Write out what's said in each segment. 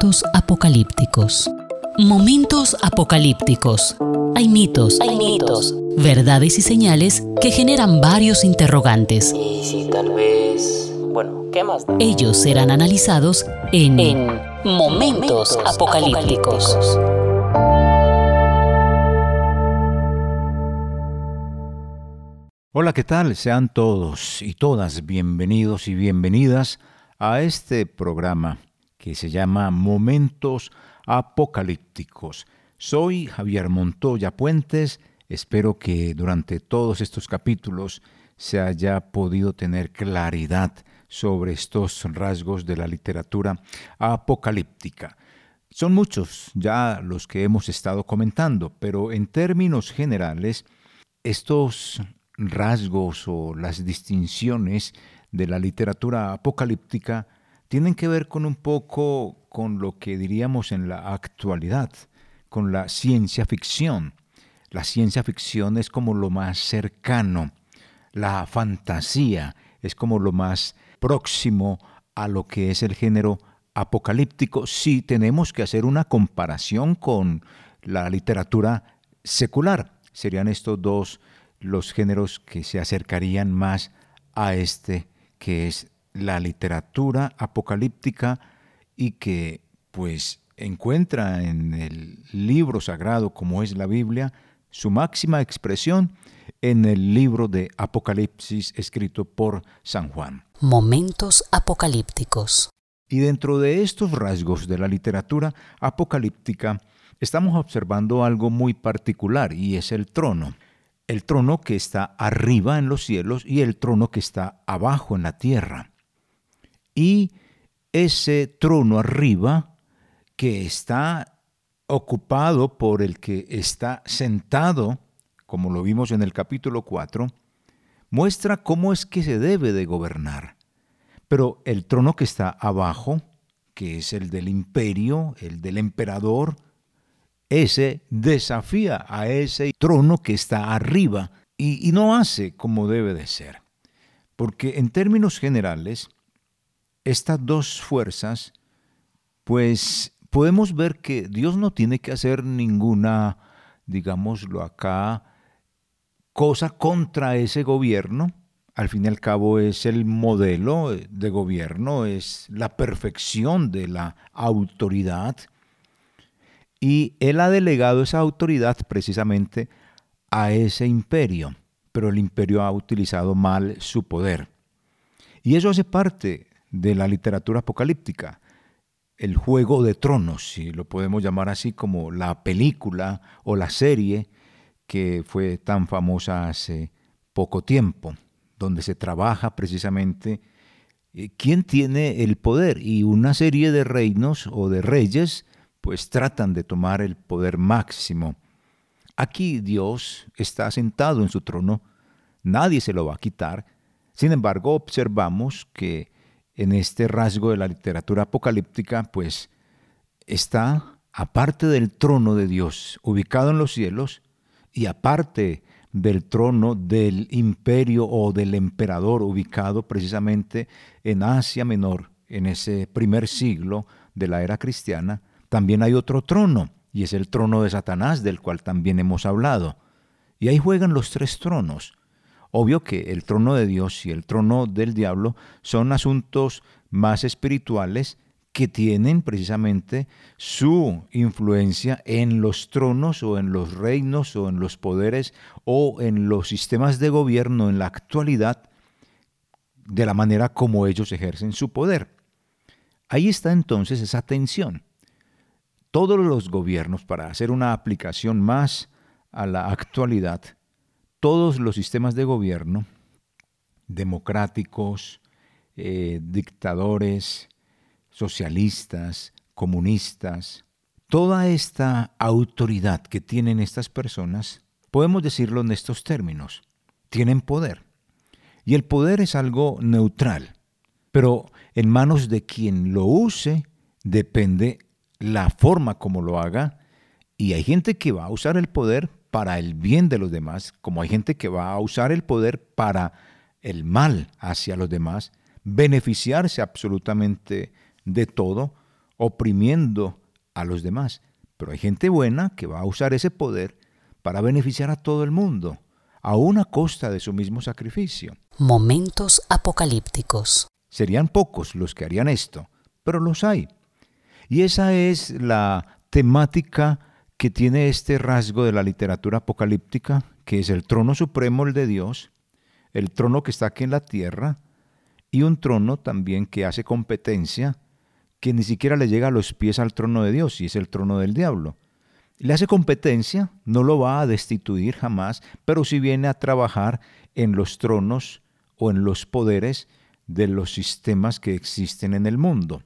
Momentos apocalípticos. Momentos apocalípticos. Hay mitos, hay mitos, verdades y señales que generan varios interrogantes. Y si tal vez... Bueno, ¿qué más da? Ellos serán analizados en, En Momentos apocalípticos. Hola, ¿qué tal? Sean todos y todas bienvenidos y bienvenidas a este programa que se llama Momentos Apocalípticos. Soy Javier Montoya Puentes. Espero que durante todos estos capítulos se haya podido tener claridad sobre estos rasgos de la literatura apocalíptica. Son muchos ya los que hemos estado comentando, pero en términos generales, estos rasgos o las distinciones de la literatura apocalíptica tienen que ver con un poco con lo que diríamos en la actualidad, con la ciencia ficción. La ciencia ficción es como lo más cercano, la fantasía es como lo más próximo a lo que es el género apocalíptico si tenemos que hacer una comparación con la literatura secular. Serían estos dos los géneros que se acercarían más a este que es la literatura apocalíptica y que pues encuentra en el libro sagrado como es la Biblia su máxima expresión en el libro de Apocalipsis escrito por San Juan. Momentos apocalípticos. Y dentro de estos rasgos de la literatura apocalíptica estamos observando algo muy particular y es el trono. El trono que está arriba en los cielos y el trono que está abajo en la tierra. Y ese trono arriba que está ocupado por el que está sentado, como lo vimos en el capítulo 4, muestra cómo es que se debe de gobernar. Pero el trono que está abajo, que es el del imperio, el del emperador, ese desafía a ese trono que está arriba y, y no hace como debe de ser. Porque en términos generales, estas dos fuerzas, pues podemos ver que Dios no tiene que hacer ninguna, digámoslo acá, cosa contra ese gobierno. Al fin y al cabo es el modelo de gobierno, es la perfección de la autoridad. Y Él ha delegado esa autoridad precisamente a ese imperio, pero el imperio ha utilizado mal su poder. Y eso hace parte de la literatura apocalíptica, el juego de tronos, si lo podemos llamar así como la película o la serie que fue tan famosa hace poco tiempo, donde se trabaja precisamente eh, quién tiene el poder y una serie de reinos o de reyes pues tratan de tomar el poder máximo. Aquí Dios está sentado en su trono, nadie se lo va a quitar. Sin embargo, observamos que en este rasgo de la literatura apocalíptica, pues está aparte del trono de Dios, ubicado en los cielos, y aparte del trono del imperio o del emperador, ubicado precisamente en Asia Menor, en ese primer siglo de la era cristiana, también hay otro trono, y es el trono de Satanás, del cual también hemos hablado. Y ahí juegan los tres tronos. Obvio que el trono de Dios y el trono del diablo son asuntos más espirituales que tienen precisamente su influencia en los tronos o en los reinos o en los poderes o en los sistemas de gobierno en la actualidad de la manera como ellos ejercen su poder. Ahí está entonces esa tensión. Todos los gobiernos, para hacer una aplicación más a la actualidad, todos los sistemas de gobierno, democráticos, eh, dictadores, socialistas, comunistas, toda esta autoridad que tienen estas personas, podemos decirlo en estos términos, tienen poder. Y el poder es algo neutral, pero en manos de quien lo use depende la forma como lo haga. Y hay gente que va a usar el poder para el bien de los demás, como hay gente que va a usar el poder para el mal hacia los demás, beneficiarse absolutamente de todo, oprimiendo a los demás. Pero hay gente buena que va a usar ese poder para beneficiar a todo el mundo, a una costa de su mismo sacrificio. Momentos apocalípticos. Serían pocos los que harían esto, pero los hay. Y esa es la temática que tiene este rasgo de la literatura apocalíptica, que es el trono supremo, el de Dios, el trono que está aquí en la tierra, y un trono también que hace competencia, que ni siquiera le llega a los pies al trono de Dios, y es el trono del diablo. Le hace competencia, no lo va a destituir jamás, pero sí viene a trabajar en los tronos o en los poderes de los sistemas que existen en el mundo.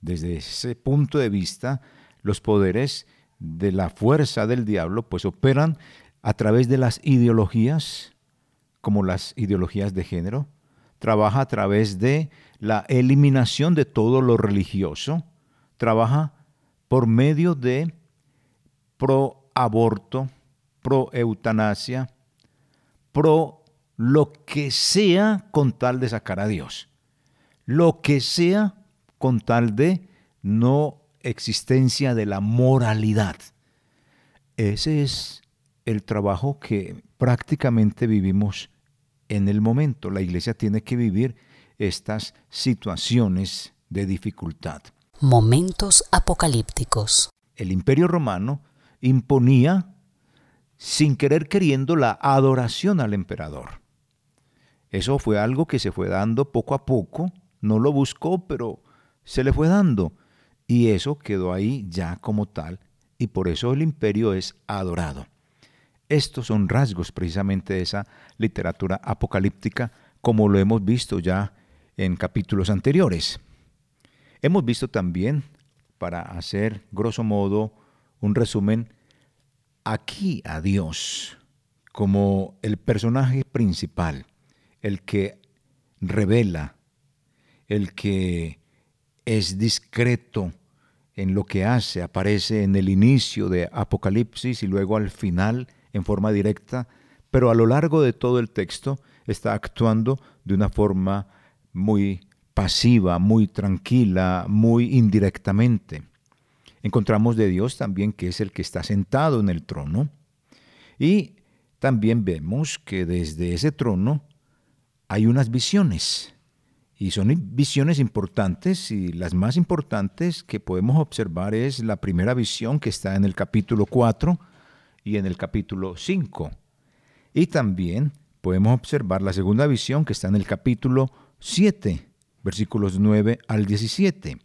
Desde ese punto de vista, los poderes de la fuerza del diablo pues operan a través de las ideologías, como las ideologías de género, trabaja a través de la eliminación de todo lo religioso, trabaja por medio de pro aborto, pro eutanasia, pro lo que sea con tal de sacar a Dios, lo que sea con tal de no existencia de la moralidad. Ese es el trabajo que prácticamente vivimos en el momento. La iglesia tiene que vivir estas situaciones de dificultad. Momentos apocalípticos. El imperio romano imponía sin querer queriendo la adoración al emperador. Eso fue algo que se fue dando poco a poco, no lo buscó, pero se le fue dando. Y eso quedó ahí ya como tal, y por eso el imperio es adorado. Estos son rasgos precisamente de esa literatura apocalíptica, como lo hemos visto ya en capítulos anteriores. Hemos visto también, para hacer grosso modo un resumen, aquí a Dios como el personaje principal, el que revela, el que es discreto en lo que hace, aparece en el inicio de Apocalipsis y luego al final en forma directa, pero a lo largo de todo el texto está actuando de una forma muy pasiva, muy tranquila, muy indirectamente. Encontramos de Dios también que es el que está sentado en el trono y también vemos que desde ese trono hay unas visiones y son visiones importantes y las más importantes que podemos observar es la primera visión que está en el capítulo 4 y en el capítulo 5. Y también podemos observar la segunda visión que está en el capítulo 7, versículos 9 al 17.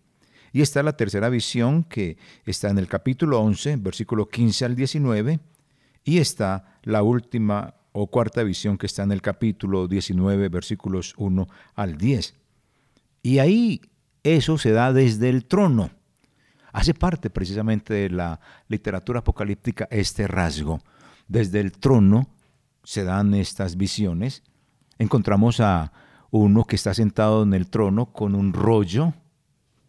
Y está la tercera visión que está en el capítulo 11, versículo 15 al 19. Y está la última o cuarta visión que está en el capítulo 19, versículos 1 al 10. Y ahí eso se da desde el trono. Hace parte precisamente de la literatura apocalíptica este rasgo. Desde el trono se dan estas visiones. Encontramos a uno que está sentado en el trono con un rollo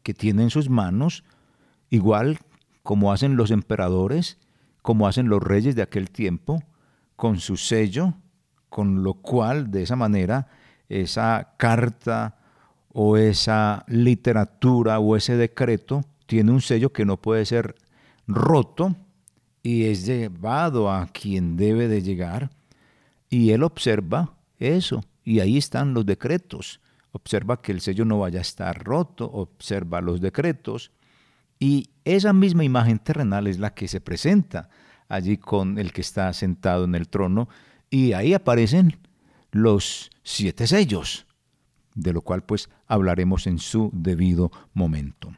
que tiene en sus manos, igual como hacen los emperadores, como hacen los reyes de aquel tiempo, con su sello, con lo cual de esa manera esa carta o esa literatura o ese decreto tiene un sello que no puede ser roto y es llevado a quien debe de llegar y él observa eso. Y ahí están los decretos. Observa que el sello no vaya a estar roto, observa los decretos. Y esa misma imagen terrenal es la que se presenta allí con el que está sentado en el trono y ahí aparecen los siete sellos de lo cual pues hablaremos en su debido momento.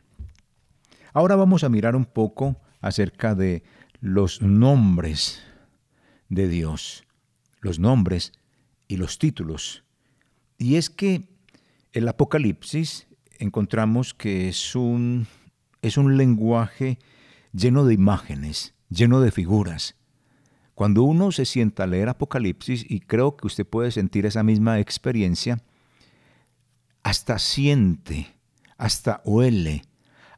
Ahora vamos a mirar un poco acerca de los nombres de Dios, los nombres y los títulos. Y es que el Apocalipsis encontramos que es un, es un lenguaje lleno de imágenes, lleno de figuras. Cuando uno se sienta a leer Apocalipsis, y creo que usted puede sentir esa misma experiencia, hasta siente, hasta huele,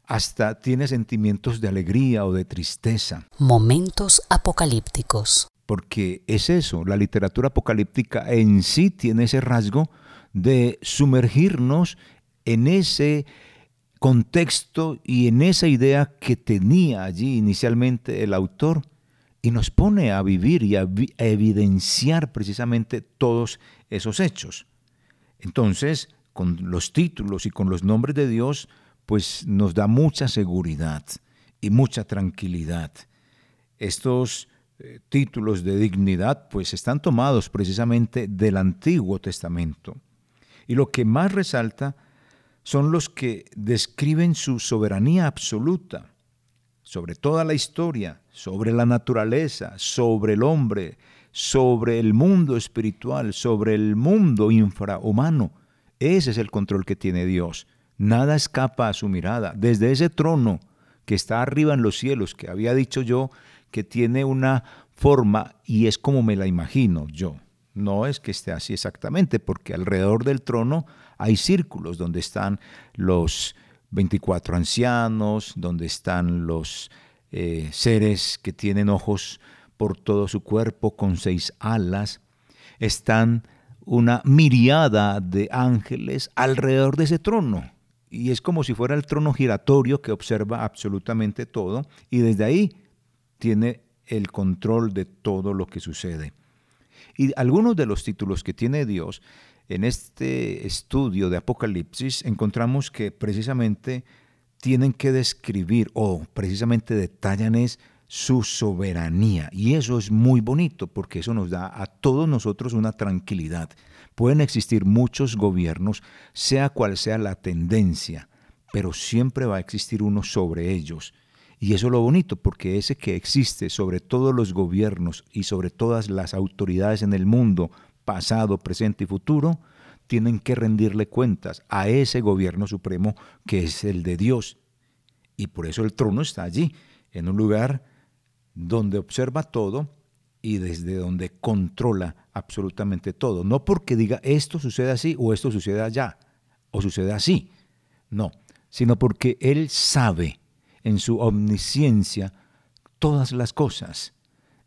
hasta tiene sentimientos de alegría o de tristeza. Momentos apocalípticos. Porque es eso, la literatura apocalíptica en sí tiene ese rasgo de sumergirnos en ese contexto y en esa idea que tenía allí inicialmente el autor y nos pone a vivir y a, evidenciar precisamente todos esos hechos. Entonces, con los títulos y con los nombres de Dios, pues nos da mucha seguridad y mucha tranquilidad. Estos eh, títulos de dignidad pues están tomados precisamente del Antiguo Testamento. Y lo que más resalta son los que describen su soberanía absoluta sobre toda la historia, sobre la naturaleza, sobre el hombre, sobre el mundo espiritual, sobre el mundo infrahumano. Ese es el control que tiene Dios. Nada escapa a su mirada. Desde ese trono que está arriba en los cielos, que había dicho yo, que tiene una forma y es como me la imagino yo. No es que esté así exactamente, porque alrededor del trono hay círculos donde están los 24 ancianos, donde están los eh, seres que tienen ojos por todo su cuerpo con seis alas. Están una miriada de ángeles alrededor de ese trono. Y es como si fuera el trono giratorio que observa absolutamente todo y desde ahí tiene el control de todo lo que sucede. Y algunos de los títulos que tiene Dios en este estudio de Apocalipsis encontramos que precisamente tienen que describir o precisamente detallan es su soberanía. Y eso es muy bonito porque eso nos da a todos nosotros una tranquilidad. Pueden existir muchos gobiernos, sea cual sea la tendencia, pero siempre va a existir uno sobre ellos. Y eso es lo bonito, porque ese que existe sobre todos los gobiernos y sobre todas las autoridades en el mundo, pasado, presente y futuro, tienen que rendirle cuentas a ese gobierno supremo que es el de Dios. Y por eso el trono está allí, en un lugar donde observa todo y desde donde controla absolutamente todo. No porque diga esto sucede así o esto sucede allá o sucede así. No, sino porque Él sabe en su omnisciencia todas las cosas.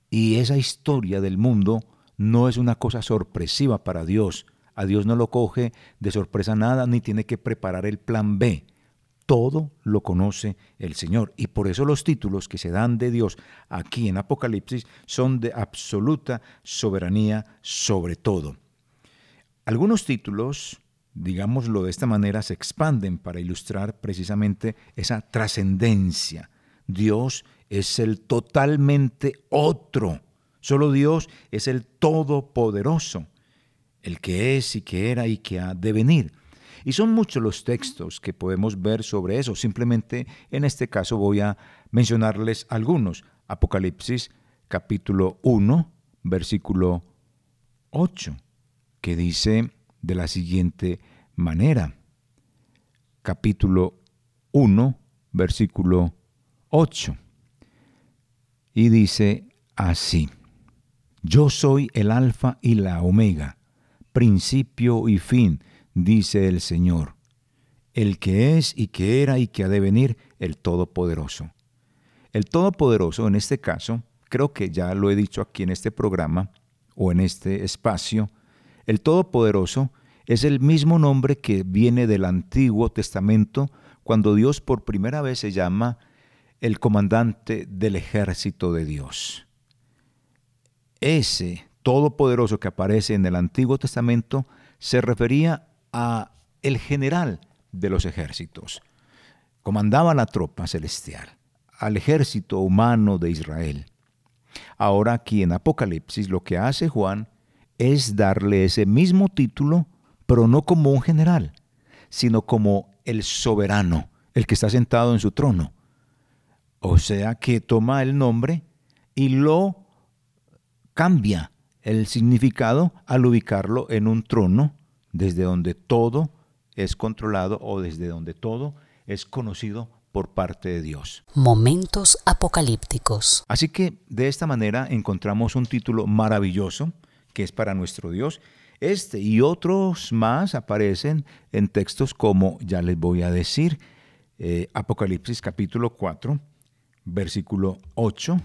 Y esa historia del mundo no es una cosa sorpresiva para Dios. A Dios no lo coge de sorpresa nada, ni tiene que preparar el plan B. Todo lo conoce el Señor. Y por eso los títulos que se dan de Dios aquí en Apocalipsis son de absoluta soberanía sobre todo. Algunos títulos digámoslo de esta manera, se expanden para ilustrar precisamente esa trascendencia. Dios es el totalmente otro. Solo Dios es el todopoderoso, el que es y que era y que ha de venir. Y son muchos los textos que podemos ver sobre eso. Simplemente en este caso voy a mencionarles algunos. Apocalipsis capítulo 1, versículo 8, que dice, de la siguiente manera. Capítulo 1, versículo 8. Y dice así, Yo soy el alfa y la omega, principio y fin, dice el Señor, el que es y que era y que ha de venir, el Todopoderoso. El Todopoderoso en este caso, creo que ya lo he dicho aquí en este programa o en este espacio, el Todopoderoso es el mismo nombre que viene del Antiguo Testamento cuando Dios por primera vez se llama el comandante del ejército de Dios. Ese todopoderoso que aparece en el Antiguo Testamento se refería a el general de los ejércitos. Comandaba la tropa celestial, al ejército humano de Israel. Ahora aquí en Apocalipsis lo que hace Juan es darle ese mismo título, pero no como un general, sino como el soberano, el que está sentado en su trono. O sea que toma el nombre y lo cambia el significado al ubicarlo en un trono desde donde todo es controlado o desde donde todo es conocido por parte de Dios. Momentos apocalípticos. Así que de esta manera encontramos un título maravilloso que es para nuestro Dios. Este y otros más aparecen en textos como ya les voy a decir, eh, Apocalipsis capítulo 4, versículo 8.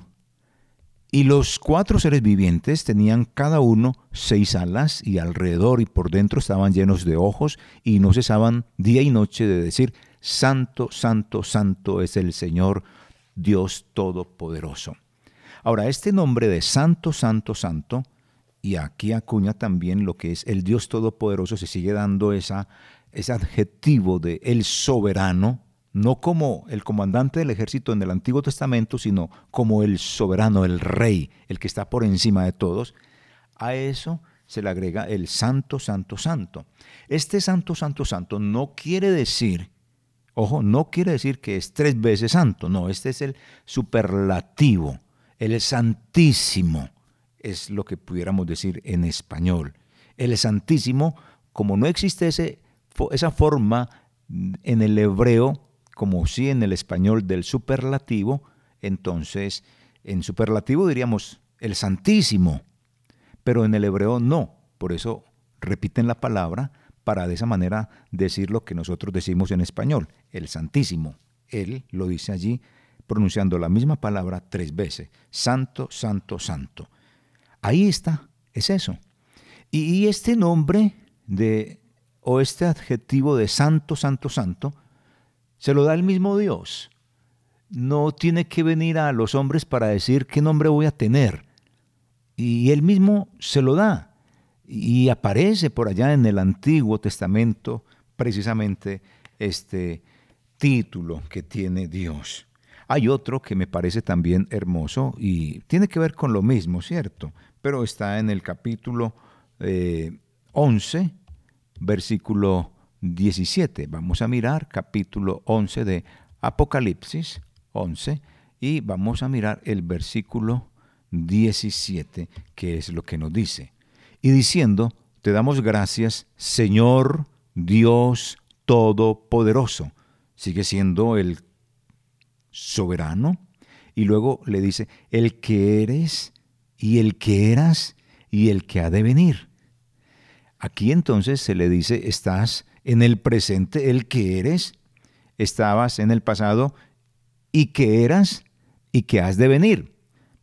Y los cuatro seres vivientes tenían cada uno seis alas y alrededor y por dentro estaban llenos de ojos y no cesaban día y noche de decir, Santo, santo, santo es el Señor Dios Todopoderoso. Ahora, este nombre de Santo, Santo, Santo, y aquí acuña también lo que es el Dios Todopoderoso, se sigue dando esa, ese adjetivo de el soberano, no como el comandante del ejército en el Antiguo Testamento, sino como el soberano, el rey, el que está por encima de todos. A eso se le agrega el santo, santo, santo. Este santo, santo, santo no quiere decir, ojo, no quiere decir que es tres veces santo, no, este es el superlativo el Santísimo es lo que pudiéramos decir en español. El Santísimo, como no existe ese, esa forma en el hebreo, como sí en el español del superlativo, entonces en superlativo diríamos el Santísimo, pero en el hebreo no. Por eso repiten la palabra para de esa manera decir lo que nosotros decimos en español, el Santísimo. Él lo dice allí pronunciando la misma palabra tres veces. Santo, santo, santo. Ahí está, es eso. Y, este nombre de, o este adjetivo de santo, santo, santo, se lo da el mismo Dios. No tiene que venir a los hombres para decir qué nombre voy a tener. Y él mismo se lo da. Y aparece por allá en el Antiguo Testamento precisamente este título que tiene Dios. Hay otro que me parece también hermoso y tiene que ver con lo mismo, ¿cierto? Pero está en el capítulo 11, eh, versículo 17. Vamos a mirar capítulo 11 de Apocalipsis 11 y vamos a mirar el versículo 17, que es lo que nos dice. Y diciendo, te damos gracias, Señor Dios Todopoderoso. Sigue siendo el soberano. Y luego le dice, el que eres y el que eras y el que ha de venir. Aquí entonces se le dice, estás en el presente, el que eres, estabas en el pasado y que eras y que has de venir,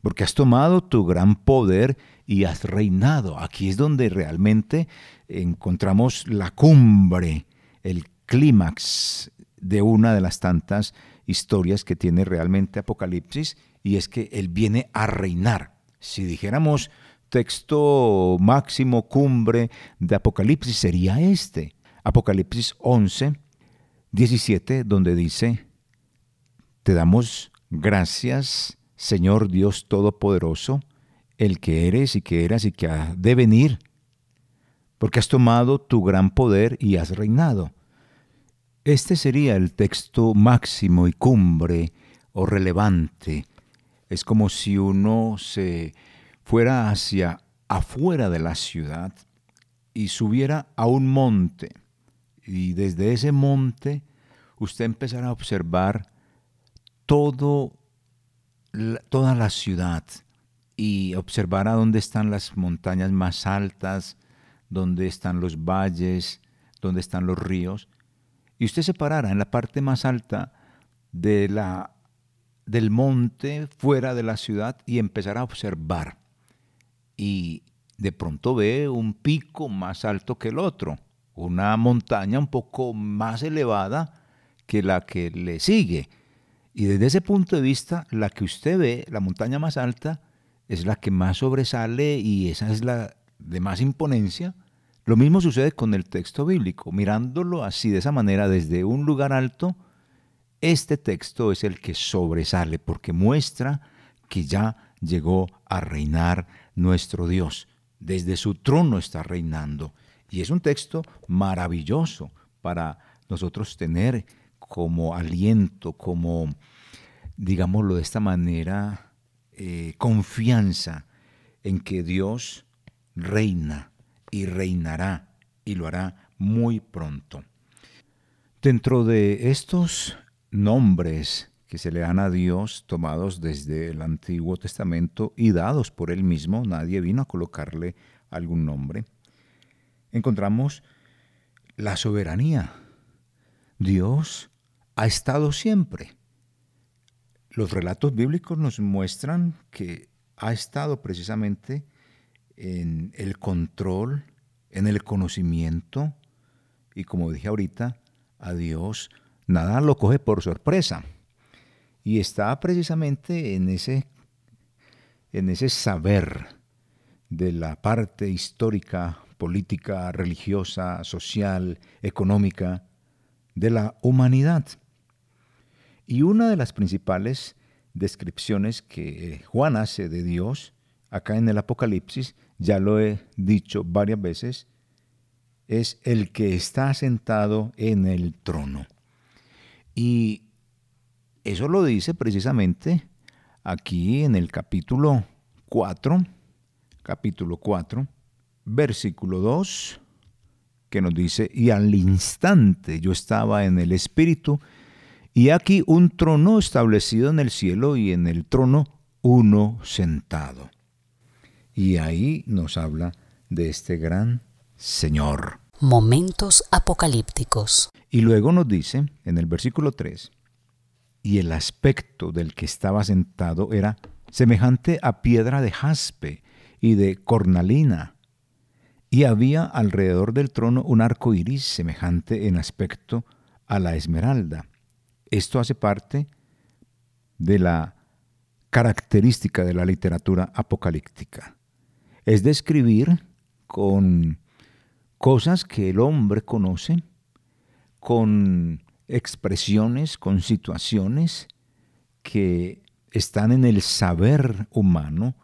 porque has tomado tu gran poder y has reinado. Aquí es donde realmente encontramos la cumbre, el clímax de una de las tantas historias que tiene realmente Apocalipsis, y es que Él viene a reinar. Si dijéramos texto máximo, cumbre de Apocalipsis, sería este. Apocalipsis 11, 17, donde dice, Te damos gracias, Señor Dios Todopoderoso, el que eres y que eras y que ha de venir, porque has tomado tu gran poder y has reinado. Este sería el texto máximo y cumbre o relevante. Es como si uno se fuera hacia afuera de la ciudad y subiera a un monte. Y desde ese monte usted empezará a observar todo, toda la ciudad y observará dónde están las montañas más altas, dónde están los valles, dónde están los ríos y usted se parara en la parte más alta de la, del monte fuera de la ciudad y empezará a observar. Y de pronto ve un pico más alto que el otro, una montaña un poco más elevada que la que le sigue. Y desde ese punto de vista, la que usted ve, la montaña más alta, es la que más sobresale y esa es la de más imponencia, lo mismo sucede con el texto bíblico. Mirándolo así, de esa manera, desde un lugar alto, este texto es el que sobresale porque muestra que ya llegó a reinar nuestro Dios. Desde su trono está reinando. Y es un texto maravilloso para nosotros tener como aliento, como, digámoslo de esta manera, eh, confianza en que Dios reina y reinará y lo hará muy pronto. Dentro de estos nombres que se le dan a Dios, tomados desde el Antiguo Testamento y dados por él mismo, nadie vino a colocarle algún nombre, encontramos la soberanía. Dios ha estado siempre. Los relatos bíblicos nos muestran que ha estado precisamente en el control, en el conocimiento y como dije ahorita, a Dios nada lo coge por sorpresa. Y está precisamente en ese, en ese saber de la parte histórica, política, religiosa, social, económica de la humanidad. Y una de las principales descripciones que Juan hace de Dios, acá en el Apocalipsis, ya lo he dicho varias veces, es el que está sentado en el trono. Y eso lo dice precisamente aquí en el capítulo 4, capítulo 4, versículo 2, que nos dice, y al instante yo estaba en el Espíritu, y aquí un trono establecido en el cielo y en el trono uno sentado. Y ahí nos habla de este gran Señor. Momentos apocalípticos. Y luego nos dice en el versículo 3, y el aspecto del que estaba sentado era semejante a piedra de jaspe y de cornalina, y había alrededor del trono un arco iris semejante en aspecto a la esmeralda esto hace parte de la característica de la literatura apocalíptica. Es describir con cosas que el hombre conoce, con expresiones, con situaciones que están en el saber humano,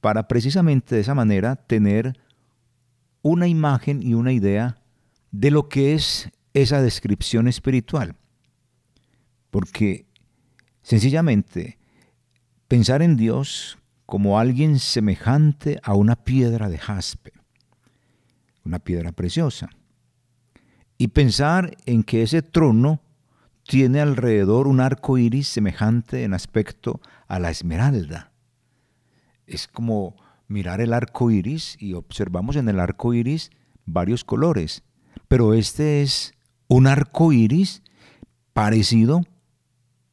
para precisamente de esa manera tener una imagen y una idea de lo que es esa descripción espiritual. Porque sencillamente pensar en Dios como alguien semejante a una piedra de jaspe, una piedra preciosa, y pensar en que ese trono tiene alrededor un arco iris semejante en aspecto a la esmeralda. Es como mirar el arco iris y observamos en el arco iris varios colores, pero este es un arco iris parecido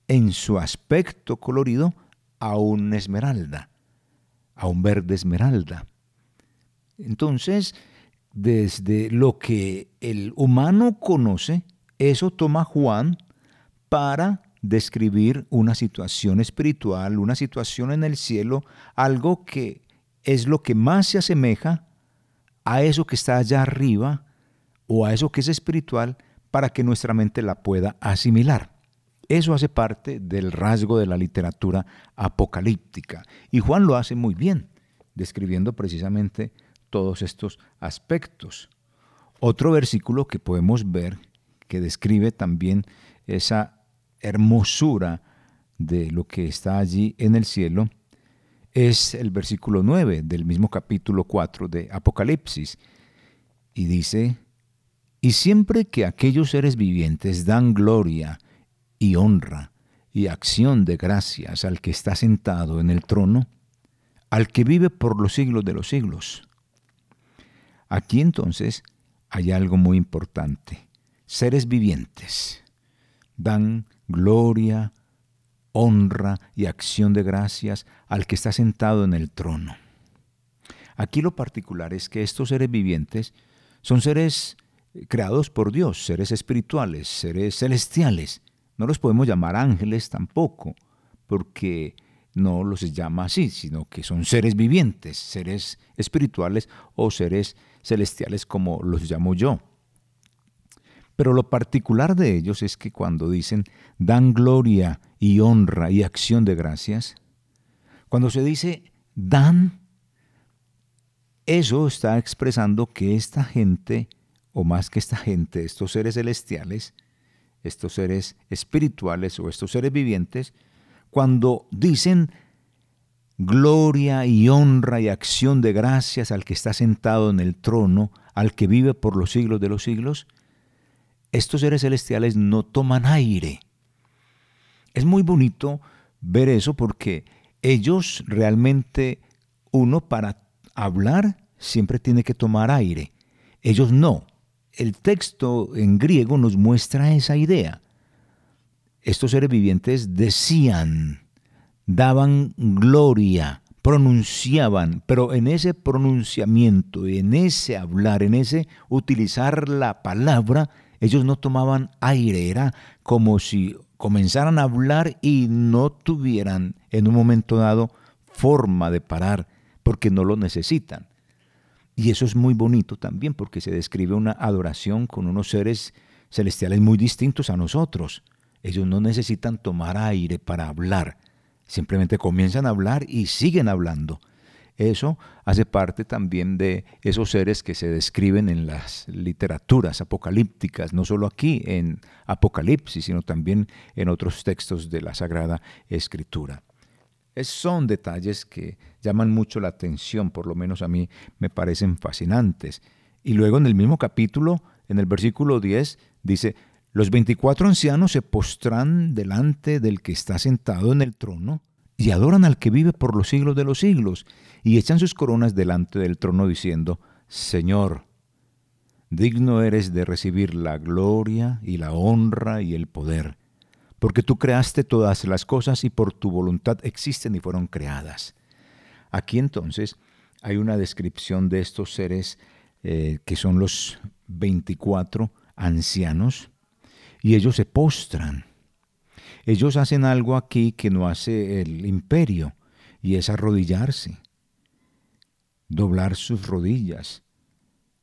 en su aspecto colorido a un esmeralda, a un verde esmeralda. Entonces, desde lo que el humano conoce, eso toma Juan para describir una situación espiritual, una situación en el cielo, algo que es lo que más se asemeja a eso que está allá arriba o a eso que es espiritual para que nuestra mente la pueda asimilar. Eso hace parte del rasgo de la literatura apocalíptica. Y Juan lo hace muy bien, describiendo precisamente todos estos aspectos. Otro versículo que podemos ver que describe también esa hermosura de lo que está allí en el cielo es el versículo 9 del mismo capítulo 4 de Apocalipsis. Y dice, y siempre que aquellos seres vivientes dan gloria y honra y acción de gracias al que está sentado en el trono, al que vive por los siglos de los siglos. Aquí entonces hay algo muy importante. Seres vivientes dan gloria, honra y acción de gracias al que está sentado en el trono. Aquí lo particular es que estos seres vivientes son seres creados por Dios, seres espirituales, seres celestiales, no los podemos llamar ángeles tampoco, porque no los llama así, sino que son seres vivientes, seres espirituales o seres celestiales como los llamo yo. Pero lo particular de ellos es que cuando dicen dan gloria y honra y acción de gracias, cuando se dice dan, eso está expresando que esta gente, o más que esta gente, estos seres celestiales, estos seres espirituales o estos seres vivientes, cuando dicen gloria y honra y acción de gracias al que está sentado en el trono, al que vive por los siglos de los siglos, estos seres celestiales no toman aire. Es muy bonito ver eso porque ellos realmente, uno para hablar siempre tiene que tomar aire. Ellos no el texto en griego nos muestra esa idea. Estos seres vivientes decían, daban gloria, pronunciaban, pero en ese pronunciamiento, en ese hablar, en ese utilizar la palabra, Ellos no tomaban aire, era como si comenzaran a hablar y no tuvieran en un momento dado forma de parar porque no lo necesitan. Y eso es muy bonito también porque se describe una adoración con unos seres celestiales muy distintos a nosotros. Ellos no necesitan tomar aire para hablar, simplemente comienzan a hablar y siguen hablando. Eso hace parte también de esos seres que se describen en las literaturas apocalípticas, no solo aquí en Apocalipsis, sino también en otros textos de la Sagrada Escritura. Es, son detalles que llaman mucho la atención, por lo menos a mí me parecen fascinantes. Y luego en el mismo capítulo, en el versículo 10, dice, los 24 ancianos se postran delante del que está sentado en el trono y adoran al que vive por los siglos de los siglos y echan sus coronas delante del trono diciendo, Señor, digno eres de recibir la gloria y la honra y el poder, porque tú creaste todas las cosas y por tu voluntad existen y fueron creadas. Aquí entonces hay una descripción de estos seres eh, que son los 24 ancianos y ellos se postran. Ellos hacen algo aquí que no hace el imperio y es arrodillarse doblar sus rodillas,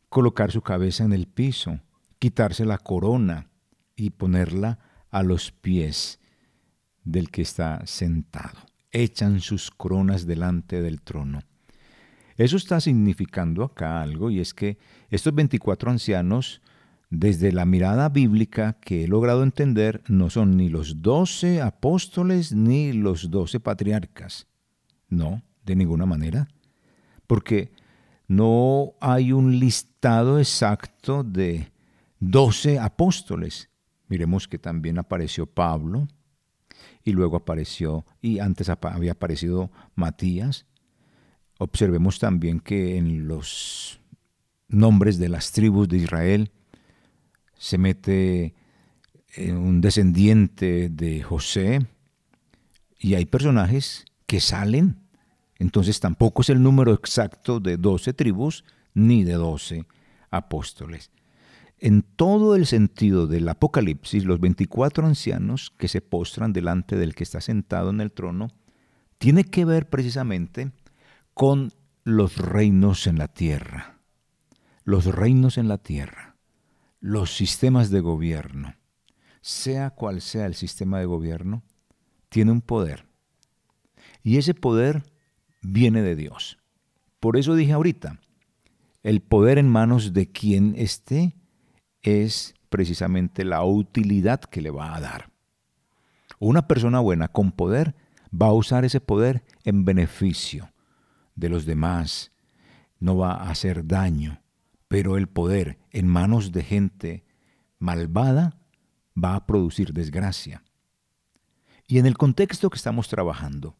colocar su cabeza en el piso, quitarse la corona y ponerla a los pies del que está sentado. Echan sus coronas delante del trono. Eso está significando acá algo y es que estos 24 ancianos, desde la mirada bíblica que he logrado entender, no son ni los doce apóstoles ni los doce patriarcas. No, de ninguna manera porque no hay un listado exacto de doce apóstoles. Miremos que también apareció Pablo y luego apareció, y antes había aparecido Matías. Observemos también que en los nombres de las tribus de Israel se mete eh, un descendiente de José y hay personajes que salen entonces tampoco es el número exacto de doce tribus ni de doce apóstoles. En todo el sentido del Apocalipsis, los 24 ancianos que se postran delante del que está sentado en el trono, tiene que ver precisamente con los reinos en la tierra. Los reinos en la tierra, los sistemas de gobierno, sea cual sea el sistema de gobierno, tiene un poder. Y ese poder viene de Dios. Por eso dije ahorita, el poder en manos de quien esté es precisamente la utilidad que le va a dar. Una persona buena con poder va a usar ese poder en beneficio de los demás, no va a hacer daño, pero el poder en manos de gente malvada va a producir desgracia. Y en el contexto que estamos trabajando,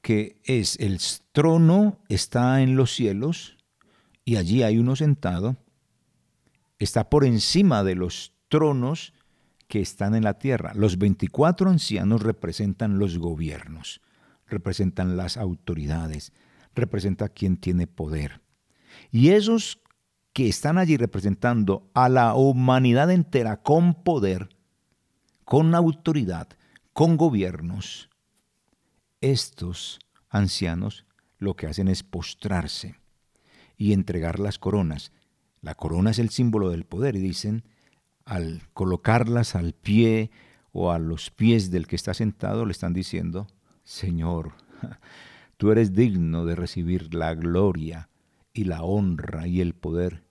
que es el trono está en los cielos y allí hay uno sentado, está por encima de los tronos que están en la tierra. Los 24 ancianos representan los gobiernos, representan las autoridades, representa quien tiene poder. Y esos que están allí representando a la humanidad entera con poder, con autoridad, con gobiernos, estos ancianos lo que hacen es postrarse y entregar las coronas. La corona es el símbolo del poder y dicen, al colocarlas al pie o a los pies del que está sentado, le están diciendo, Señor, tú eres digno de recibir la gloria y la honra y el poder,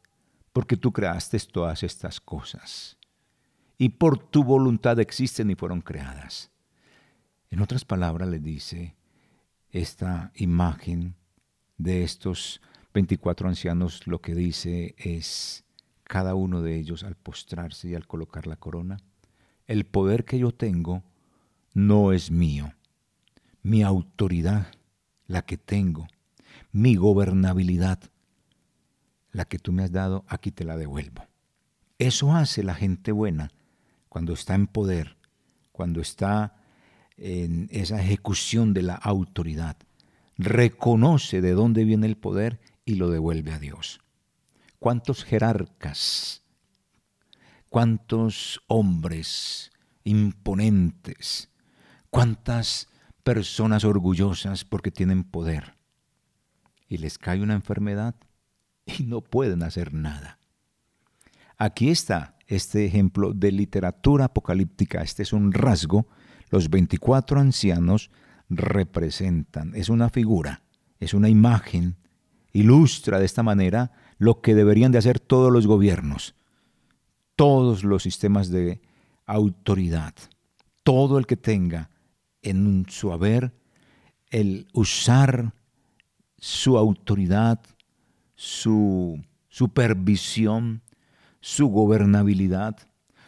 porque tú creaste todas estas cosas. Y por tu voluntad existen y fueron creadas. En otras palabras le dice esta imagen de estos 24 ancianos, lo que dice es cada uno de ellos al postrarse y al colocar la corona, el poder que yo tengo no es mío. Mi autoridad, la que tengo, mi gobernabilidad, la que tú me has dado, aquí te la devuelvo. Eso hace la gente buena cuando está en poder, cuando está en esa ejecución de la autoridad. Reconoce de dónde viene el poder y lo devuelve a Dios. ¿Cuántos jerarcas, cuántos hombres imponentes, cuántas personas orgullosas porque tienen poder. Y les cae una enfermedad y no pueden hacer nada. Aquí está este ejemplo de literatura apocalíptica. Este es un rasgo. Los 24 ancianos representan, es una figura, es una imagen, ilustra de esta manera lo que deberían de hacer todos los gobiernos, todos los sistemas de autoridad, todo el que tenga en su haber el usar su autoridad, su supervisión, su gobernabilidad,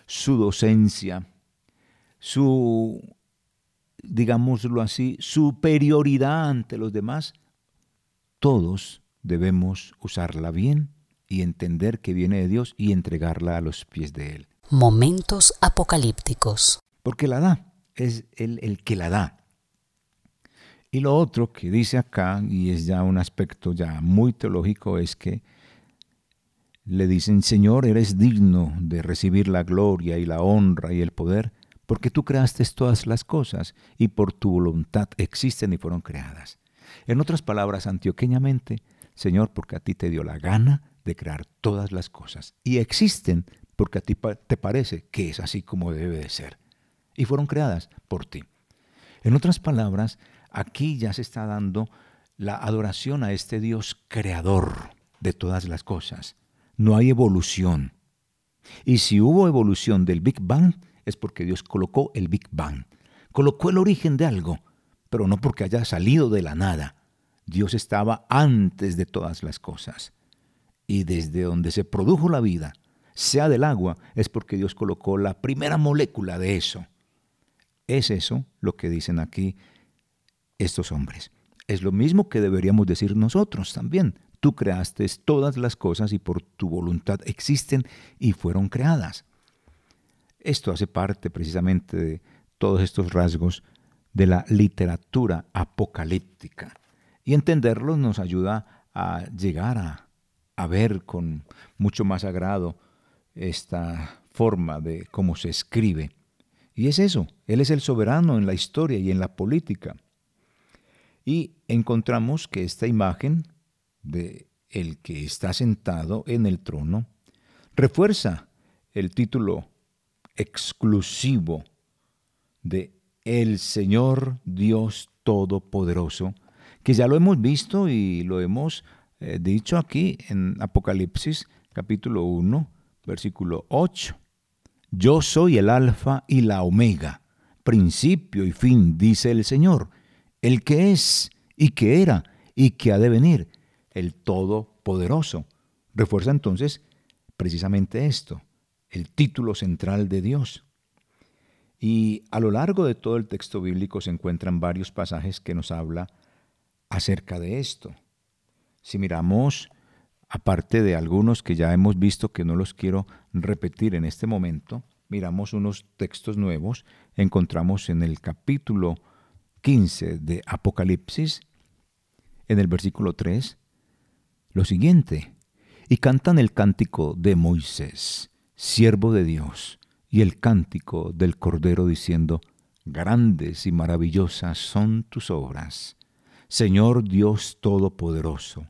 su docencia, su, digámoslo así, superioridad ante los demás, todos debemos usarla bien y entender que viene de Dios y entregarla a los pies de Él. Momentos apocalípticos. Porque la da, es Él el que la da. Y lo otro que dice acá, y es ya un aspecto ya muy teológico, es que le dicen, Señor, eres digno de recibir la gloria y la honra y el poder, porque tú creaste todas las cosas y por tu voluntad existen y fueron creadas. En otras palabras, antioqueñamente, Señor, porque a ti te dio la gana de crear todas las cosas y existen porque a ti te parece que es así como debe de ser. Y fueron creadas por ti. En otras palabras, aquí ya se está dando la adoración a este Dios creador de todas las cosas. No hay evolución. Y si hubo evolución del Big Bang, es porque Dios colocó el Big Bang. Colocó el origen de algo, pero no porque haya salido de la nada. Dios estaba antes de todas las cosas. Y desde donde se produjo la vida, sea del agua, es porque Dios colocó la primera molécula de eso. Es eso lo que dicen aquí estos hombres. Es lo mismo que deberíamos decir nosotros también. Tú creaste todas las cosas y por tu voluntad existen y fueron creadas. Esto hace parte precisamente de todos estos rasgos de la literatura apocalíptica. Y entenderlos nos ayuda a llegar a, ver con mucho más agrado esta forma de cómo se escribe. Y es eso, Él es el soberano en la historia y en la política. Y encontramos que esta imagen de el que está sentado en el trono refuerza el título exclusivo de El Señor Dios Todopoderoso, que ya lo hemos visto y lo hemos eh, dicho aquí en Apocalipsis capítulo 1, versículo 8. Yo soy el alfa y la omega, principio y fin, dice el Señor, el que es y que era y que ha de venir, el Todopoderoso. Refuerza entonces precisamente esto, el título central de Dios. Y a lo largo de todo el texto bíblico se encuentran varios pasajes que nos habla acerca de esto. Si miramos aparte de algunos que ya hemos visto que no los quiero repetir en este momento, miramos unos textos nuevos, encontramos en el capítulo 15 de Apocalipsis, en el versículo 3, lo siguiente, y cantan el cántico de Moisés, siervo de Dios, y el cántico del Cordero diciendo, Grandes y maravillosas son tus obras, Señor Dios Todopoderoso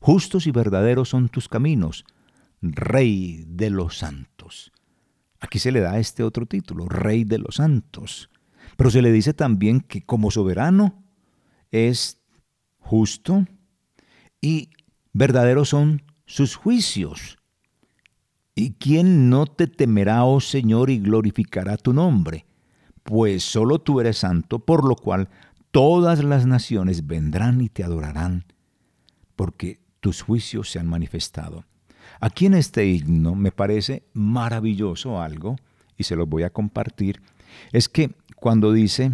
Justos y verdaderos son tus caminos, Rey de los santos. Aquí se le da este otro título, Rey de los santos. Pero se le dice también que como soberano es justo y verdaderos son sus juicios. ¿Y quién no te temerá, oh Señor, y glorificará tu nombre? Pues solo tú eres santo, por lo cual todas las naciones vendrán y te adorarán, porque tus juicios se han manifestado. Aquí en este himno me parece maravilloso algo, y se los voy a compartir, es que cuando dice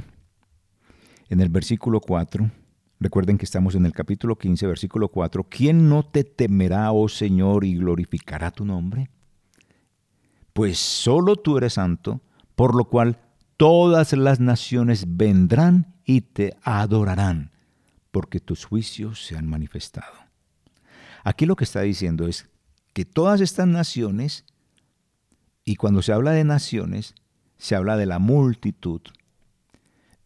en el versículo 4, recuerden que estamos en el capítulo 15, versículo 4, ¿quién no te temerá, oh Señor, y glorificará tu nombre? Pues solo tú eres santo, por lo cual todas las naciones vendrán y te adorarán, porque tus juicios se han manifestado. Aquí lo que está diciendo es que todas estas naciones Y cuando se habla de naciones, se habla de la multitud.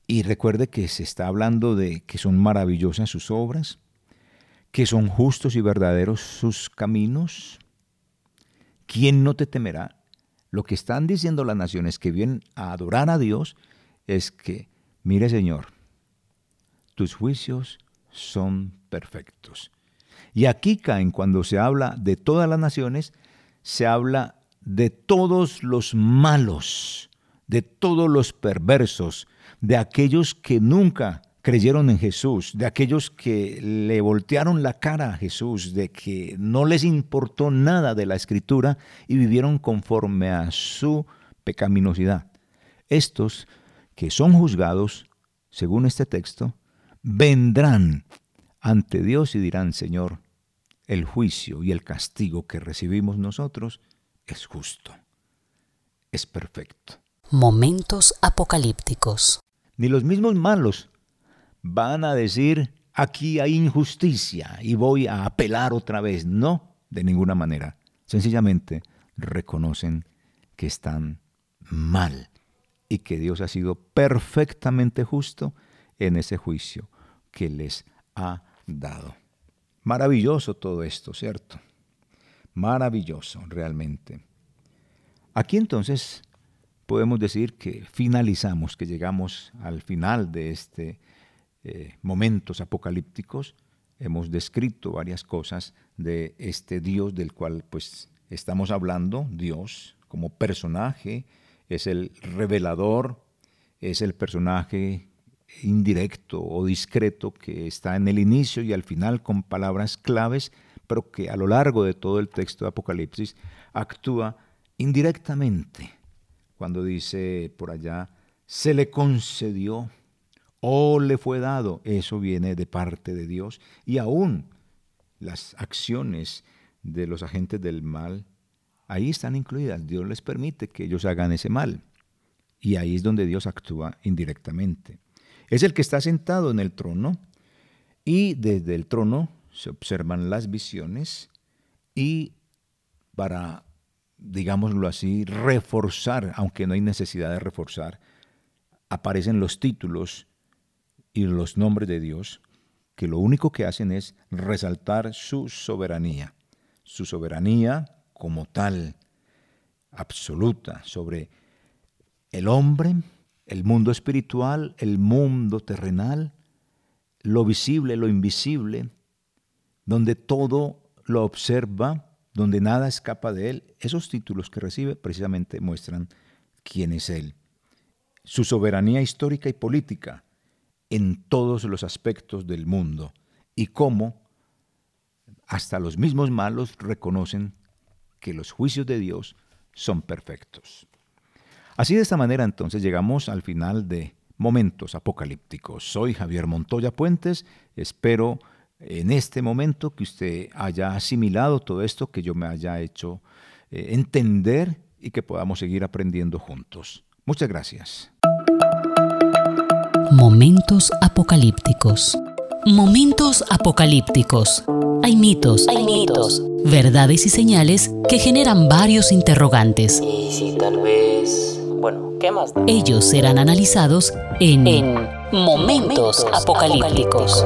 Y recuerde que se está hablando de que son maravillosas sus obras, que son justos y verdaderos sus caminos. ¿Quién no te temerá? Lo que están diciendo las naciones que vienen a adorar a Dios es que, mire Señor, tus juicios son perfectos. Y aquí caen, cuando se habla de todas las naciones, se habla de todos los malos, de todos los perversos, de aquellos que nunca creyeron en Jesús, de aquellos que le voltearon la cara a Jesús, de que no les importó nada de la escritura y vivieron conforme a su pecaminosidad. Estos que son juzgados, según este texto, vendrán ante Dios y dirán, Señor, el juicio y el castigo que recibimos nosotros es justo, es perfecto. Momentos apocalípticos. Ni los mismos malos van a decir, aquí hay injusticia y voy a apelar otra vez. No, de ninguna manera. Sencillamente reconocen que están mal y que Dios ha sido perfectamente justo en ese juicio que les ha dado. Maravilloso todo esto, ¿cierto? Maravilloso, realmente. Aquí entonces podemos decir que finalizamos, que llegamos al final de este eh, momentos apocalípticos, hemos descrito varias cosas de este Dios del cual pues estamos hablando, Dios como personaje, es el revelador, es el personaje indirecto o discreto que está en el inicio y al final con palabras claves, pero que a lo largo de todo el texto de Apocalipsis actúa indirectamente. Cuando dice por allá, se le concedió o le fue dado, eso viene de parte de Dios. Y aún las acciones de los agentes del mal, ahí están incluidas. Dios les permite que ellos hagan ese mal. Y ahí es donde Dios actúa indirectamente. Es el que está sentado en el trono y desde el trono se observan las visiones y para, digámoslo así, reforzar, aunque no hay necesidad de reforzar, aparecen los títulos y los nombres de Dios, que lo único que hacen es resaltar su soberanía, su soberanía como tal, absoluta, sobre el hombre, el mundo espiritual, el mundo terrenal, lo visible, lo invisible, donde todo lo observa, donde nada escapa de él. Esos títulos que recibe precisamente muestran quién es él. Su soberanía histórica y política, en todos los aspectos del mundo y cómo hasta los mismos malos reconocen que los juicios de Dios son perfectos. Así de esta manera entonces llegamos al final de Momentos Apocalípticos. Soy Javier Montoya Puentes, espero en este momento que usted haya asimilado todo esto, que yo me haya hecho eh, entender y que podamos seguir aprendiendo juntos. Muchas gracias. Momentos apocalípticos. Momentos apocalípticos. Hay mitos, hay mitos, verdades y señales que generan varios interrogantes. Y si tal vez... Bueno, ¿qué más da? Ellos serán analizados en, En Momentos apocalípticos.